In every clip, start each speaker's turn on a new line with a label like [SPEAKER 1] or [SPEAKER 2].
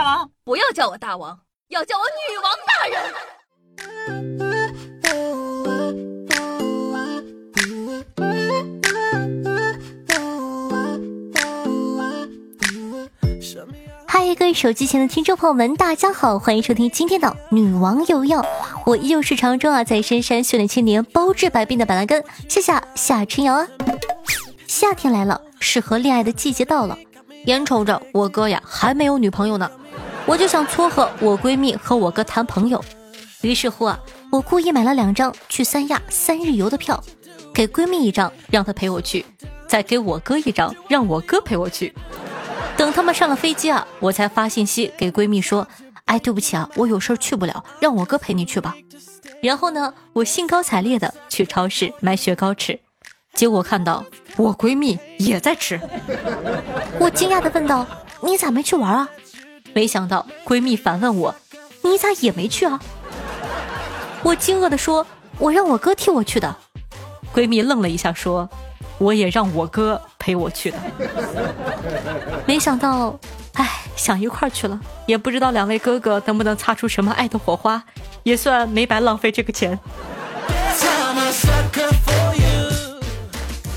[SPEAKER 1] 大王，
[SPEAKER 2] 不要叫我大王，要叫我女王大人。
[SPEAKER 3] 嗨，各位手机前的听众朋友们，大家好，欢迎收听今天的女王有药。我依旧是常州啊，在深山训练千年、包治百病的板蓝根，谢谢夏春瑶啊。夏天来了，适合恋爱的季节到了，眼瞅着我哥呀还没有女朋友呢，我就想撮合我闺蜜和我哥谈朋友。于是乎啊，我故意买了两张去三亚三日游的票，给闺蜜一张，让她陪我去，再给我哥一张，让我哥陪我去。等他们上了飞机啊，我才发信息给闺蜜说：“哎，对不起啊，我有事去不了，让我哥陪你去吧。”然后呢，我兴高采烈的去超市买雪糕吃，结果看到我闺蜜也在吃，我惊讶的问道：“你咋没去玩啊？”没想到闺蜜反问我：“你咋也没去啊？”我惊愕的说：“我让我哥替我去的。”闺蜜愣了一下说。我也让我哥陪我去的，没想到，哎，想一块儿去了，也不知道两位哥哥能不能擦出什么爱的火花，也算没白浪费这个钱。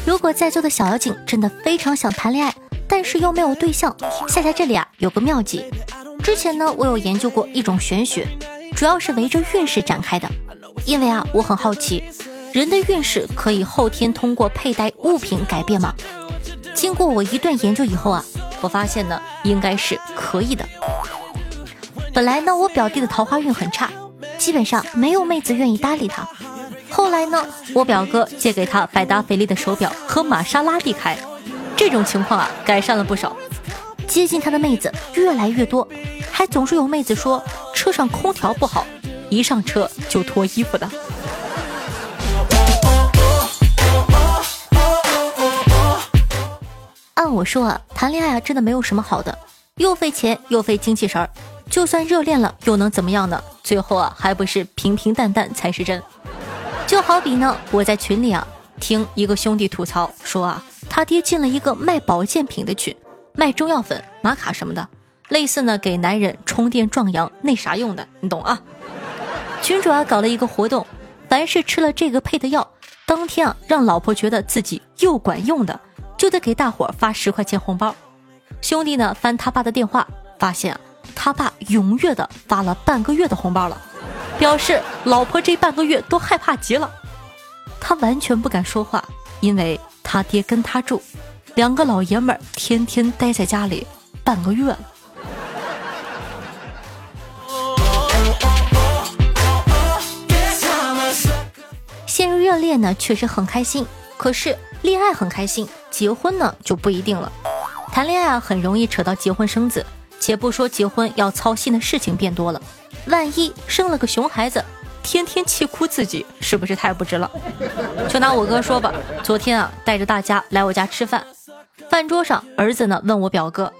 [SPEAKER 3] 如果在座的小妖精真的非常想谈恋爱，但是又没有对象，夏夏这里啊有个妙计。之前呢，我有研究过一种玄学，主要是围着运势展开的，因为啊，我很好奇。人的运势可以后天通过佩戴物品改变吗？经过我一顿研究以后啊，我发现呢，应该是可以的。本来呢，我表弟的桃花运很差，基本上没有妹子愿意搭理他。后来呢，我表哥借给他百达翡丽的手表和玛莎拉蒂开，这种情况啊，改善了不少。接近他的妹子越来越多，还总是有妹子说车上空调不好，一上车就脱衣服的。按我说啊，谈恋爱啊，真的没有什么好的，又费钱又费精气神儿。就算热恋了，又能怎么样呢？最后啊，还不是平平淡淡才是真。就好比呢，我在群里啊，听一个兄弟吐槽说啊，他爹进了一个卖保健品的群，卖中药粉、玛卡什么的，类似呢给男人充电壮阳那啥用的，你懂啊？群主啊搞了一个活动，凡是吃了这个配的药，当天啊让老婆觉得自己又管用的。就得给大伙发十块钱红包。兄弟呢翻他爸的电话，发现啊，他爸踊跃的发了半个月的红包了，表示老婆这半个月都害怕极了。他完全不敢说话，因为他爹跟他住，两个老爷们儿天天待在家里半个月了。陷入热恋呢，确实很开心，可是恋爱很开心。结婚呢就不一定了，谈恋爱啊很容易扯到结婚生子，且不说结婚要操心的事情变多了，万一生了个熊孩子，天天气哭自己，是不是太不值了？就拿我哥说吧，昨天啊带着大家来我家吃饭，饭桌上儿子呢问我表哥，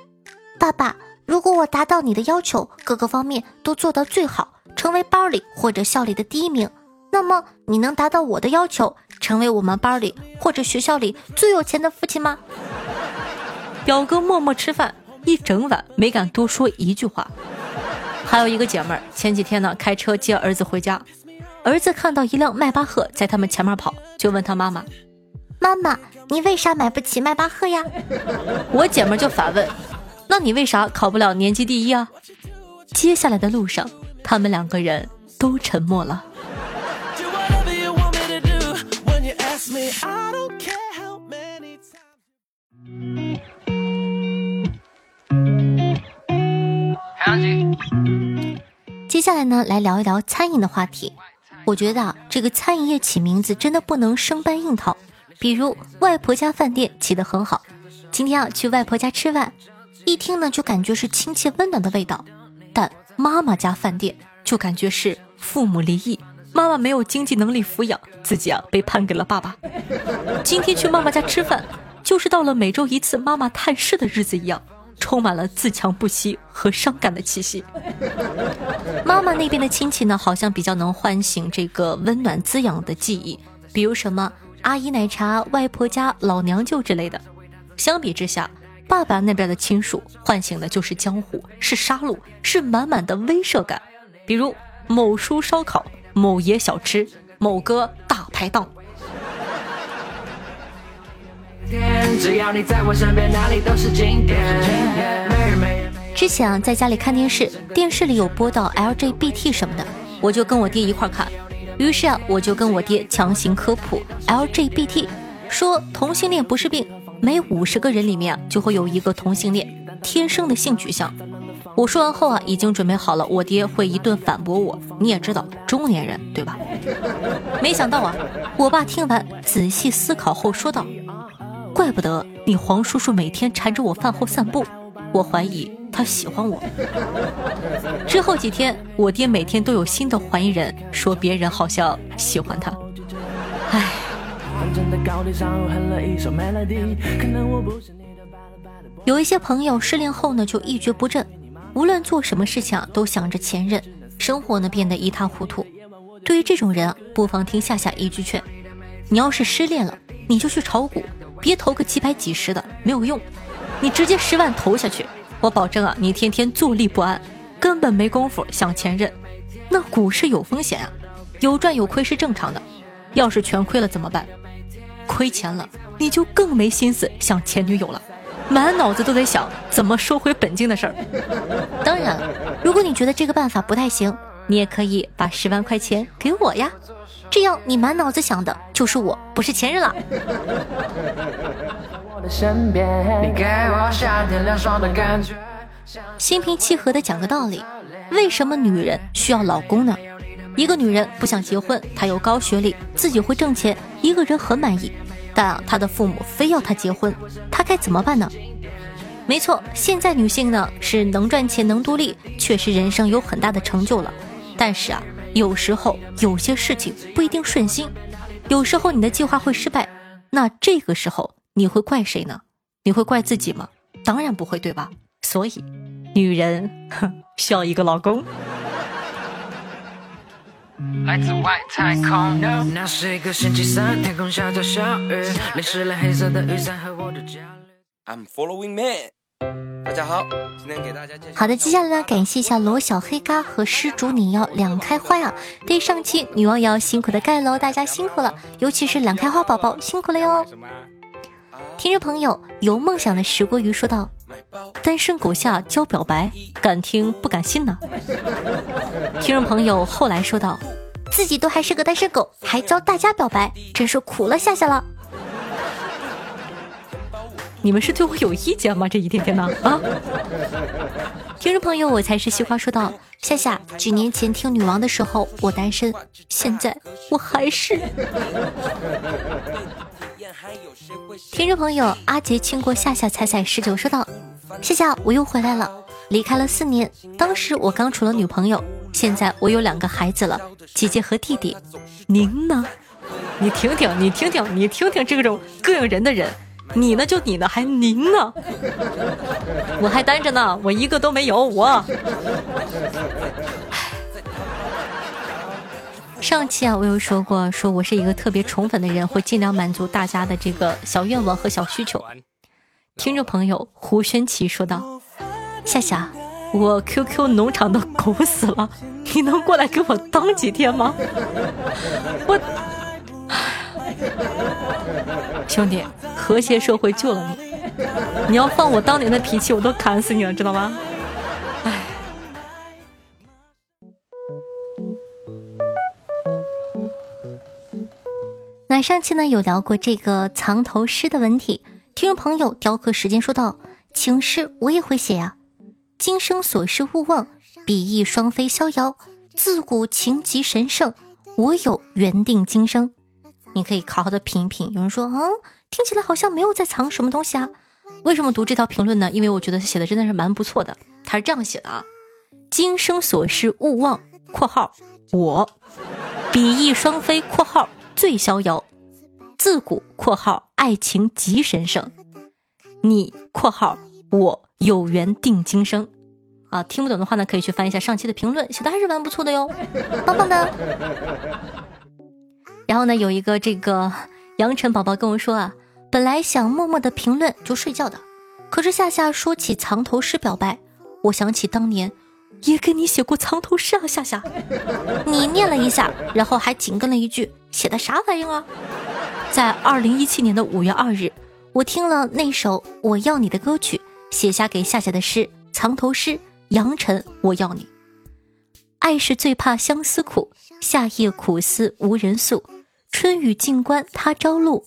[SPEAKER 3] 爸爸，如果我达到你的要求，各个方面都做到最好，成为班里或者校里的第一名。那么你能达到我的要求，成为我们班里或者学校里最有钱的父亲吗？表哥默默吃饭一整晚，没敢多说一句话。还有一个姐们儿，前几天呢开车接儿子回家，儿子看到一辆迈巴赫在他们前面跑，就问他妈妈：“妈妈，你为啥买不起迈巴赫呀？” 我姐们儿就反问：“那你为啥考不了年级第一啊？”接下来的路上，他们两个人都沉默了。接下来呢，来聊一聊餐饮的话题。我觉得啊，这个餐饮业起名字真的不能生搬硬套。比如外婆家饭店起得很好，今天啊去外婆家吃饭，一听呢就感觉是亲切温暖的味道。但妈妈家饭店就感觉是父母离异。妈妈没有经济能力抚养自己啊，被判给了爸爸。今天去妈妈家吃饭，就是到了每周一次妈妈探视的日子一样，充满了自强不息和伤感的气息。妈妈那边的亲戚呢，好像比较能唤醒这个温暖滋养的记忆，比如什么阿姨奶茶、外婆家老娘舅之类的。相比之下，爸爸那边的亲属唤醒的就是江湖，是杀戮，是满满的威慑感。比如某叔烧烤、某爷小吃、某哥大排档。
[SPEAKER 4] 只
[SPEAKER 5] 要你在我身边，哪
[SPEAKER 4] 里都是
[SPEAKER 5] 经典。
[SPEAKER 3] 之前啊，在家里看电视，电视里有播到 LGBT 什么的，我就跟我爹一块看。于是啊，我就跟我爹强行科普 LGBT，说同性恋不是病，每五十个人。里面啊就会有一个同性恋，天生的性取向。我说完后啊，已经准备好了，我爹会一顿反驳我。你也知道，中年人。对吧？没想到啊，我爸听完仔细思考后说道。怪不得你黄叔叔每天缠着我饭后散步，我怀疑他喜欢我。之后几天，我爹每天都有新的怀疑人，说别人好像喜欢他。唉。有一些朋友失恋后呢，就一蹶不振，无论做什么事情啊，都想着前任，生活呢变得一塌糊涂。对于这种人啊，不妨听夏夏一句劝：你要是失恋了，你就去炒股。别投个几百几十的没有用，你直接十万投下去，我保证啊，你天天坐立不安，根本没工夫想前任。那股市有风险啊，有赚有亏是正常的。要是全亏了怎么办？亏钱了，你就更没心思想前女友了，满脑子都得想怎么收回本金的事儿。当然，如果你觉得这个办法不太行，你也可以把十万块钱给我呀。这样，你满脑子想的就是我，不是前任了。心平气和的讲个道理，为什么女人需要老公呢？一个女人不想结婚，她有高学历，自己会挣钱，一个人很满意，但她的父母非要她结婚，她该怎么办呢？没错，现在女性呢是能赚钱、能独立，确实人生有很大的成就了，但是啊。有时候有些事情不一定顺心，有时候你的计划会失败，那这个时候你会怪谁呢？你会怪自己吗？当然不会，对吧？所以，女人需要一个老公。来自外太空，那是一个星期三，天空下着小雨，淋湿了黑色的雨伞和我的家。I'm following man。大家好，今天给大家介绍。好的，接下来呢，感谢一下罗小黑嘎和施主你要两开花呀，对上期女王瑶辛苦的盖楼，大家辛苦了，尤其是两开花宝宝辛苦了哟。听众朋友有梦想的石锅鱼说道：“单身狗下教表白，敢听不敢信呢。”听众朋友后来说道：“自己都还是个单身狗，还教大家表白，真是苦了夏夏了。”你们是对我有意见吗？这一天天的啊！听众朋友，我才是西瓜说道：夏夏，几年前听女王的时候我单身，现在我还是。听众朋友，阿杰亲过夏夏彩彩十九说道：夏夏，我又回来了，离开了四年，当时我刚处了女朋友，现在我有两个孩子了，姐姐和弟弟，您呢？你听听，你听听，你听听这种膈应人的人。你呢？就你呢？还您呢？我还单着呢，我一个都没有。我上期啊，我有说过，说我是一个特别宠粉的人，会尽量满足大家的这个小愿望和小需求。听众朋友胡轩奇说道：“夏夏，我 QQ 农场的狗死了，你能过来给我当几天吗？” 我。兄弟，和谐社会救了你。你要放我当年的脾气，我都砍死你了，知道吗？哎。那上期呢有聊过这个藏头诗的文体，听众朋友雕刻时间说到情诗我也会写呀。今生所事勿忘，比翼双飞逍遥。自古情极神圣，我有缘定今生。你可以好好的品一品。有人说，嗯，听起来好像没有在藏什么东西啊？为什么读这条评论呢？因为我觉得写的真的是蛮不错的。他是这样写的啊：今生所事勿忘（括号我），比翼双飞（括号最逍遥），自古（括号爱情极神圣），你（括号我有缘定今生）。啊，听不懂的话呢，可以去翻一下上期的评论，写的还是蛮不错的哟，棒棒的。然后呢，有一个这个杨晨宝宝跟我说啊，本来想默默的评论就睡觉的，可是夏夏说起藏头诗表白，我想起当年也给你写过藏头诗啊，夏夏。你念了一下，然后还紧跟了一句：“写的啥玩意啊？”在二零一七年的五月二日，我听了那首《我要你》的歌曲，写下给夏夏的诗，藏头诗：杨晨，我要你。爱是最怕相思苦，夏夜苦思无人诉。春雨尽关他朝露，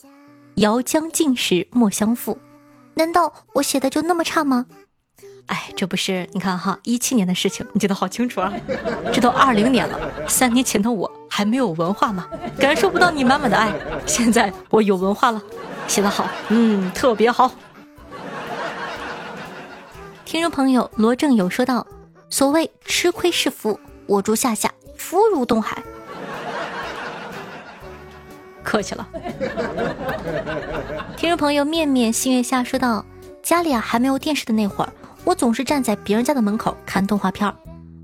[SPEAKER 3] 遥将尽时莫相负。难道我写的就那么差吗？哎，这不是你看哈，一七年的事情你记得好清楚啊。这都二零年了，三年前的我还没有文化吗？感受不到你满满的爱。现在我有文化了，写得好，嗯，特别好。听众朋友罗正友说道：“所谓吃亏是福，我祝夏夏福如东海。”客气了。听众朋友面面星月下说道：“家里啊还没有电视的那会儿。”我总是站在别人家的门口看动画片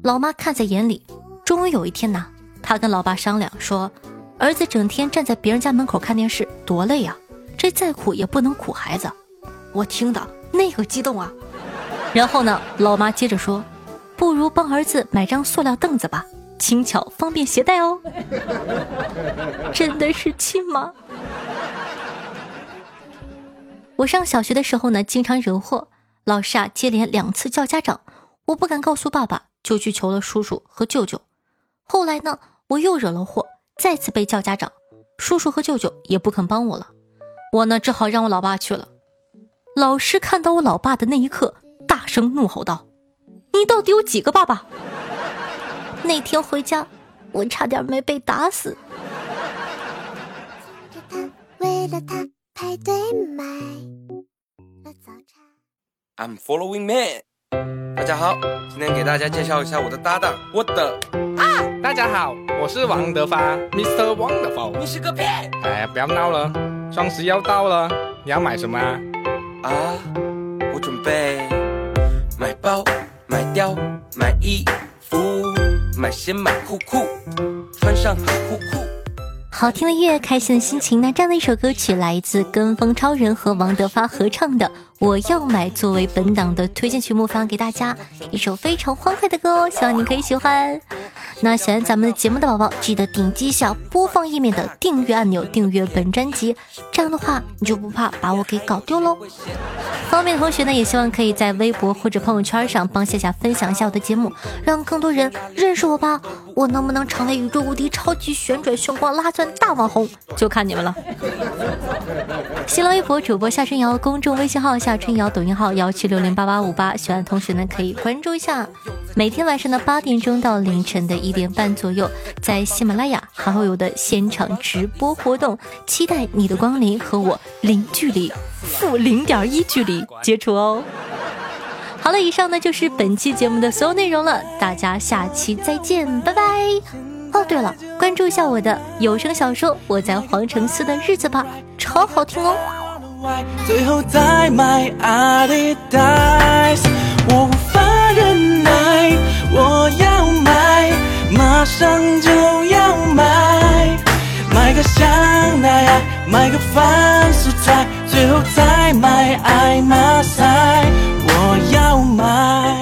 [SPEAKER 3] 老妈看在眼里。终于有一天呢，她跟老爸商量说：“儿子整天站在别人家门口看电视，多累呀！这再苦也不能苦孩子。”我听的那个激动啊！然后呢，老妈接着说：“不如帮儿子买张塑料凳子吧，轻巧方便携带哦。”真的是亲妈！我上小学的时候呢，经常惹祸。老师啊，接连两次叫家长，我不敢告诉爸爸，就去求了叔叔和舅舅。后来呢，我又惹了祸，再次被叫家长，叔叔和舅舅也不肯帮我了。我呢，只好让我老爸去了。老师看到我老爸的那一刻，大声怒吼道：“你到底有几个爸爸？”那天回家，我差点没被打死。为了他排队买
[SPEAKER 1] 了早餐。I'm following man。大家好，今天给大家介绍一下我的搭档，我的
[SPEAKER 6] 啊！大家好，我是王德发，Mr. Wonderful。
[SPEAKER 1] 你是个屁！
[SPEAKER 6] 哎，不要闹了，双十一要到了，你要买什么啊？
[SPEAKER 1] 啊，我准备买包、买貂、买衣服、买鞋、买裤裤，穿上很酷酷。
[SPEAKER 3] 好听的乐，开心的心情。那这样的一首歌曲来自跟风超人和王德发合唱的《我要买》，作为本档的推荐曲目，发给大家一首非常欢快的歌哦，希望你可以喜欢。那喜欢咱们的节目的宝宝，记得点击一下播放页面的订阅按钮，订阅本专辑，这样的话你就不怕把我给搞丢喽。方便的同学呢，也希望可以在微博或者朋友圈上帮夏夏分享一下我的节目，让更多人认识我吧。我能不能成为宇宙无敌超级旋转炫光拉钻大网红，就看你们了。新浪微博主播夏春瑶，公众微信号夏春瑶，抖音号幺七六零八八五八，喜欢的同学呢可以关注一下。每天晚上的八点钟到凌晨的一点半左右，在喜马拉雅还会有的现场直播活动，期待你的光临和我零距离、负零点一距离接触哦。好了，以上呢就是本期节目的所有内容了，大家下期再见，拜拜。哦，对了，关注一下我的有声小说《我在皇城寺的日子》吧，超好听哦。最后再买阿迪达斯，我无法忍耐，我要买，马上就要买，买个香奈儿，买个范思哲，最后再买爱马仕，我要买。